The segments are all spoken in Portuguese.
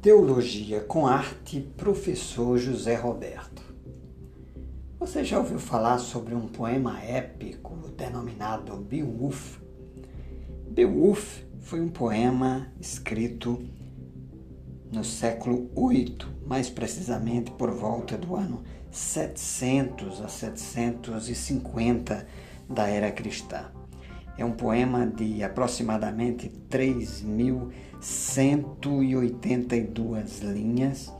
Teologia com Arte, professor José Roberto. Você já ouviu falar sobre um poema épico denominado Beowulf? Beowulf foi um poema escrito no século VIII, mais precisamente por volta do ano 700 a 750 da era cristã. É um poema de aproximadamente 3.182 linhas,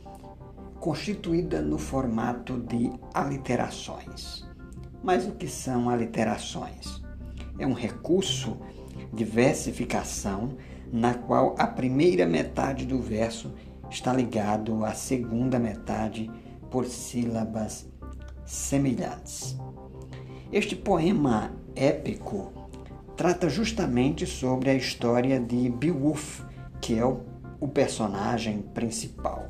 constituída no formato de aliterações. Mas o que são aliterações? É um recurso de versificação na qual a primeira metade do verso está ligado à segunda metade por sílabas semelhantes. Este poema épico trata justamente sobre a história de Beowulf, que é o, o personagem principal.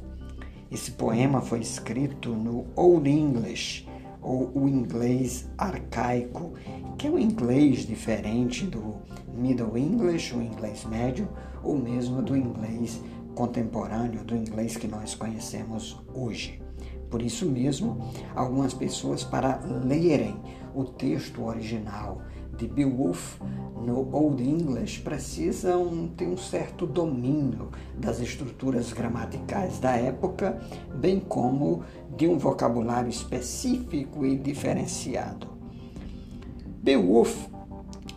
Esse poema foi escrito no Old English, ou o inglês arcaico, que é um inglês diferente do Middle English, o inglês médio, ou mesmo do inglês contemporâneo, do inglês que nós conhecemos hoje. Por isso mesmo, algumas pessoas, para lerem o texto original de Beowulf no Old English precisam ter um certo domínio das estruturas gramaticais da época, bem como de um vocabulário específico e diferenciado. Beowulf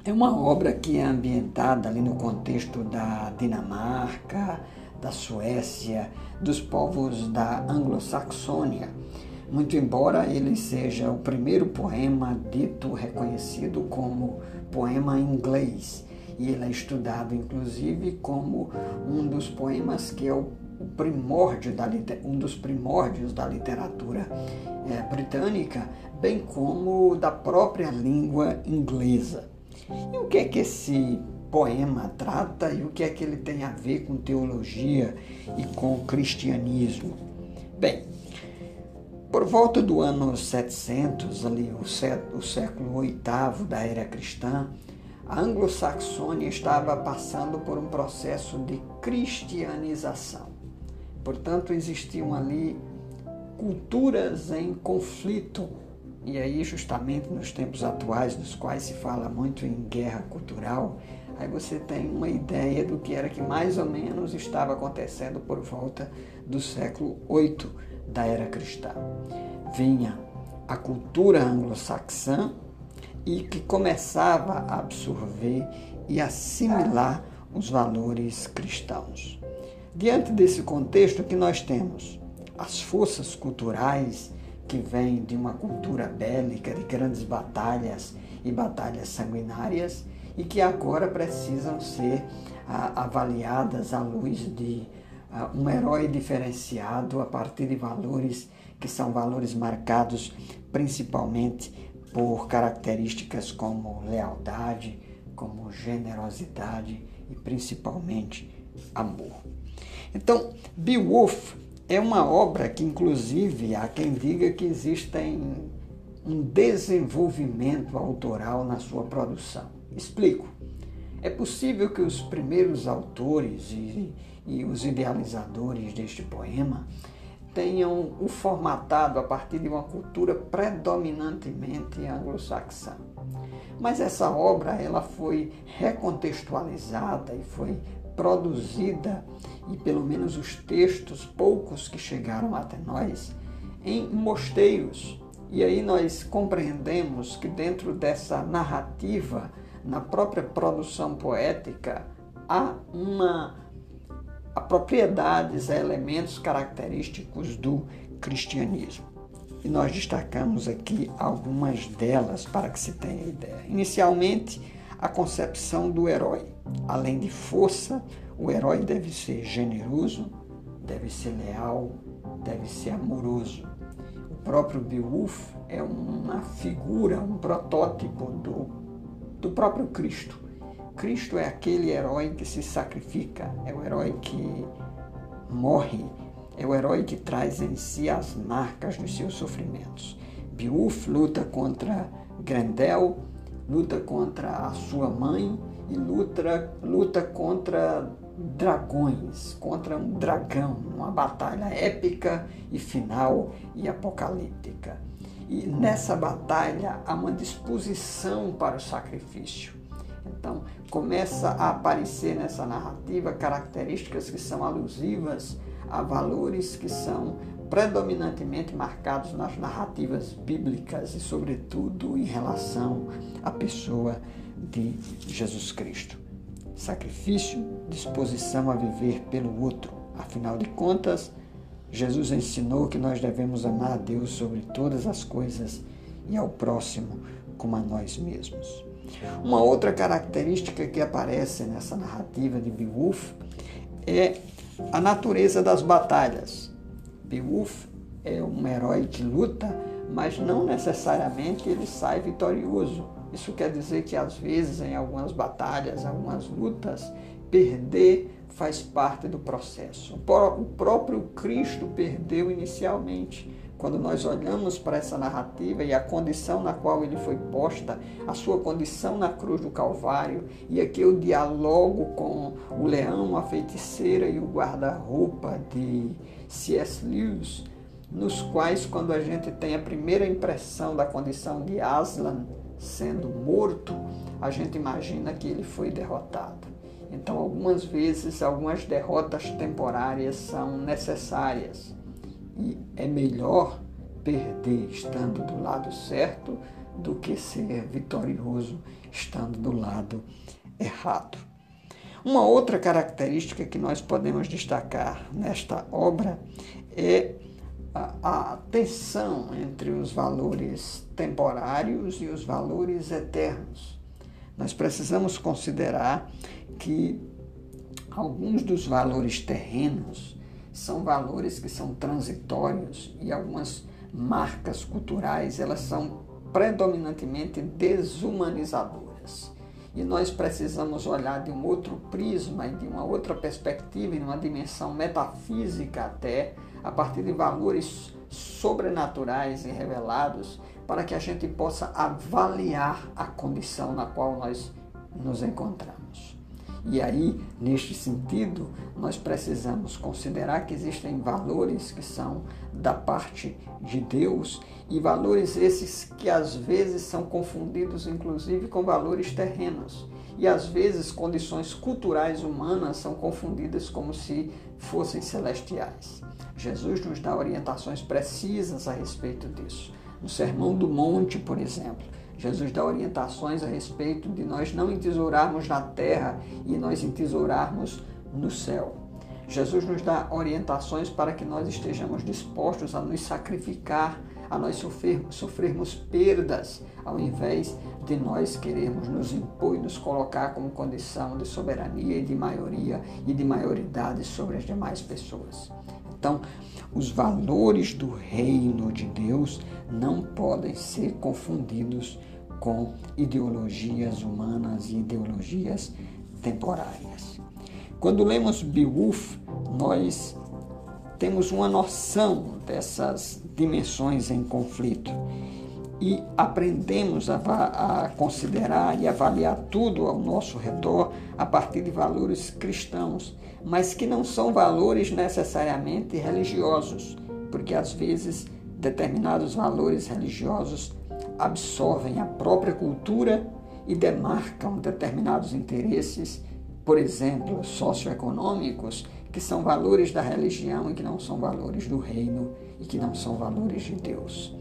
é uma obra que é ambientada ali no contexto da Dinamarca, da Suécia, dos povos da Anglo-Saxônia muito embora ele seja o primeiro poema dito reconhecido como poema inglês, e ele é estudado inclusive como um dos poemas que é o primórdio da, um dos primórdios da literatura é, britânica, bem como da própria língua inglesa. E o que é que esse poema trata e o que é que ele tem a ver com teologia e com cristianismo? Bem, por volta do ano 700, ali o, século VIII da era cristã, a anglo-saxônia estava passando por um processo de cristianização. Portanto, existiam ali culturas em conflito. E aí, justamente nos tempos atuais, dos quais se fala muito em guerra cultural, aí você tem uma ideia do que era que mais ou menos estava acontecendo por volta do século VIII da era cristã. Vinha a cultura anglo-saxã e que começava a absorver e assimilar os valores cristãos. Diante desse contexto que nós temos as forças culturais que vêm de uma cultura bélica, de grandes batalhas e batalhas sanguinárias e que agora precisam ser ah, avaliadas à luz de um herói diferenciado a partir de valores que são valores marcados principalmente por características como lealdade, como generosidade e principalmente amor. Então, Beowulf é uma obra que, inclusive, há quem diga que existem um desenvolvimento autoral na sua produção. Explico. É possível que os primeiros autores e, e os idealizadores deste poema tenham o formatado a partir de uma cultura predominantemente anglo-saxã. Mas essa obra ela foi recontextualizada e foi produzida, e pelo menos os textos, poucos que chegaram até nós, em mosteiros. E aí nós compreendemos que dentro dessa narrativa na própria produção poética há uma propriedades, a elementos característicos do cristianismo. E nós destacamos aqui algumas delas para que se tenha ideia. Inicialmente, a concepção do herói. Além de força, o herói deve ser generoso, deve ser leal, deve ser amoroso. O próprio Beowulf é uma figura, um protótipo do do próprio Cristo. Cristo é aquele herói que se sacrifica, é o herói que morre, é o herói que traz em si as marcas dos seus sofrimentos. Beowulf luta contra Grendel, luta contra a sua mãe e luta, luta contra dragões, contra um dragão, uma batalha épica e final e apocalíptica. E nessa batalha há uma disposição para o sacrifício. Então, começa a aparecer nessa narrativa características que são alusivas a valores que são predominantemente marcados nas narrativas bíblicas e, sobretudo, em relação à pessoa de Jesus Cristo. Sacrifício, disposição a viver pelo outro. Afinal de contas, Jesus ensinou que nós devemos amar a Deus sobre todas as coisas e ao próximo como a nós mesmos. Uma outra característica que aparece nessa narrativa de Beowulf é a natureza das batalhas. Beowulf é um herói que luta, mas não necessariamente ele sai vitorioso. Isso quer dizer que às vezes em algumas batalhas, algumas lutas, perder faz parte do processo. O próprio Cristo perdeu inicialmente. Quando nós olhamos para essa narrativa e a condição na qual ele foi posta, a sua condição na cruz do Calvário, e aqui eu dialogo com o leão, a feiticeira e o guarda-roupa de C.S. Lewis, nos quais, quando a gente tem a primeira impressão da condição de Aslan sendo morto, a gente imagina que ele foi derrotado. Então, algumas vezes, algumas derrotas temporárias são necessárias e é melhor perder estando do lado certo do que ser vitorioso estando do lado errado. Uma outra característica que nós podemos destacar nesta obra é a, a tensão entre os valores temporários e os valores eternos. Nós precisamos considerar que alguns dos valores terrenos são valores que são transitórios e algumas marcas culturais elas são predominantemente desumanizadoras. E nós precisamos olhar de um outro prisma e de uma outra perspectiva, em uma dimensão metafísica até, a partir de valores sobrenaturais e revelados, para que a gente possa avaliar a condição na qual nós nos encontramos. E aí, neste sentido, nós precisamos considerar que existem valores que são da parte de Deus e valores esses que às vezes são confundidos inclusive com valores terrenos. E às vezes condições culturais humanas são confundidas como se fossem celestiais. Jesus nos dá orientações precisas a respeito disso. No Sermão do Monte, por exemplo, Jesus dá orientações a respeito de nós não entesourarmos na terra e nós entesourarmos no céu. Jesus nos dá orientações para que nós estejamos dispostos a nos sacrificar, a nós sofrer, sofrermos perdas, ao invés de nós querermos nos impor e nos colocar como condição de soberania e de maioria e de maioridade sobre as demais pessoas. Então, os valores do reino de Deus não podem ser confundidos com ideologias humanas e ideologias temporárias. Quando lemos Beowulf, nós temos uma noção dessas dimensões em conflito e aprendemos a, a, considerar e avaliar tudo ao nosso redor a partir de valores cristãos, mas que não são valores necessariamente religiosos, porque às vezes determinados valores religiosos absorvem a própria cultura e demarcam determinados interesses, por exemplo, socioeconômicos, que são valores da religião e que não são valores do reino e que não são valores de Deus.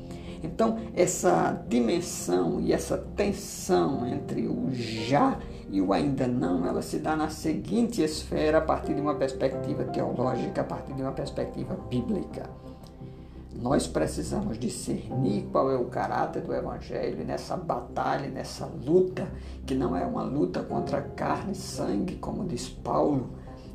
Então, essa dimensão e essa tensão entre o já e o ainda não, ela se dá na seguinte esfera a partir de uma perspectiva teológica, a partir de uma perspectiva bíblica. Nós precisamos discernir qual é o caráter do Evangelho nessa batalha, nessa luta, que não é uma luta contra carne e sangue, como diz Paulo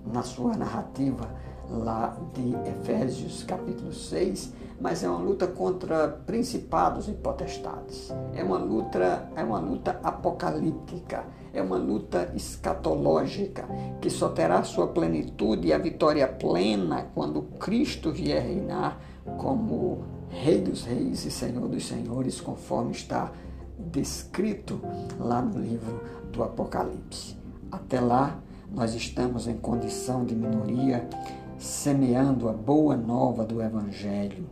na sua narrativa lá de Efésios capítulo 6, mas é uma luta contra principados e potestades. É uma luta, é uma luta apocalíptica, é uma luta escatológica que só terá sua plenitude e a vitória plena quando Cristo vier reinar como Rei dos Reis e Senhor dos Senhores, conforme está descrito lá no livro do Apocalipse. Até lá, nós estamos em condição de minoria, semeando a boa nova do Evangelho,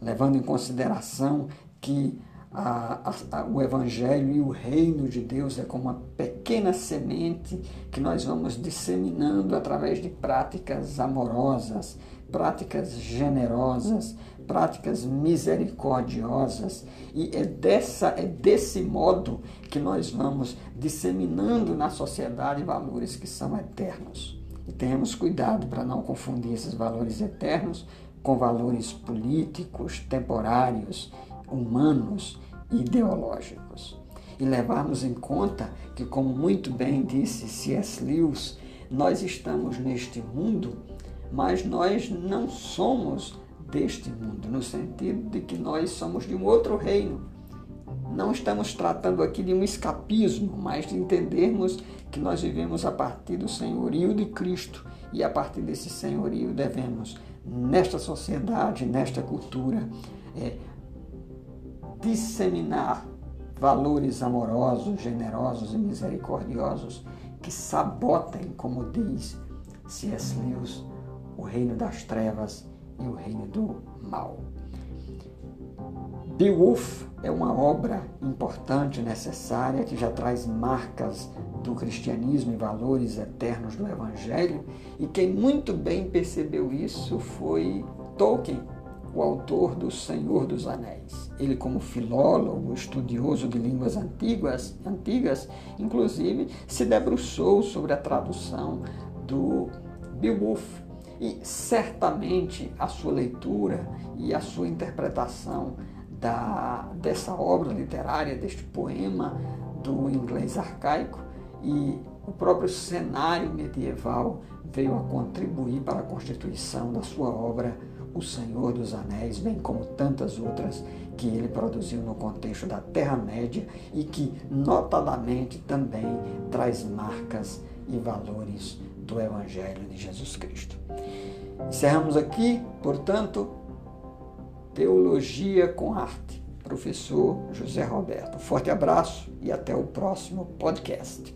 levando em consideração que a, a, o Evangelho e o reino de Deus é como uma pequena semente que nós vamos disseminando através de práticas amorosas, práticas generosas, práticas misericordiosas. E é, dessa, é desse modo que nós vamos disseminando na sociedade valores que são eternos. E tenhamos cuidado para não confundir esses valores eternos com valores políticos, temporários, humanos ideológicos. E levarmos em conta que, como muito bem disse C.S. Lewis, nós estamos neste mundo, mas nós não somos deste mundo, no sentido de que nós somos de um outro reino. Não estamos tratando aqui de um escapismo, mas de entendermos que nós vivemos a partir do senhorio de Cristo e a partir desse senhorio devemos, nesta sociedade, nesta cultura, é, disseminar valores amorosos, generosos e misericordiosos que sabotem, como diz C.S. Lewis, o reino das trevas e o reino do mal. Beowulf é uma obra importante, necessária, que já traz marcas do cristianismo e valores eternos do Evangelho, e quem muito bem percebeu isso foi Tolkien, o autor do Senhor dos Anéis. Ele, como filólogo, estudioso de línguas antigas, antigas inclusive, se debruçou sobre a tradução do Beowulf. E certamente a sua leitura e a sua interpretação da, dessa obra literária, deste poema do inglês arcaico e o próprio cenário medieval veio a contribuir para a constituição da sua obra o Senhor dos Anéis, bem como tantas outras que ele produziu no contexto da Terra-média e que, notadamente, também traz marcas e valores do Evangelho de Jesus Cristo. Encerramos aqui, portanto, Teologia com Arte, professor José Roberto. Forte abraço e até o próximo podcast.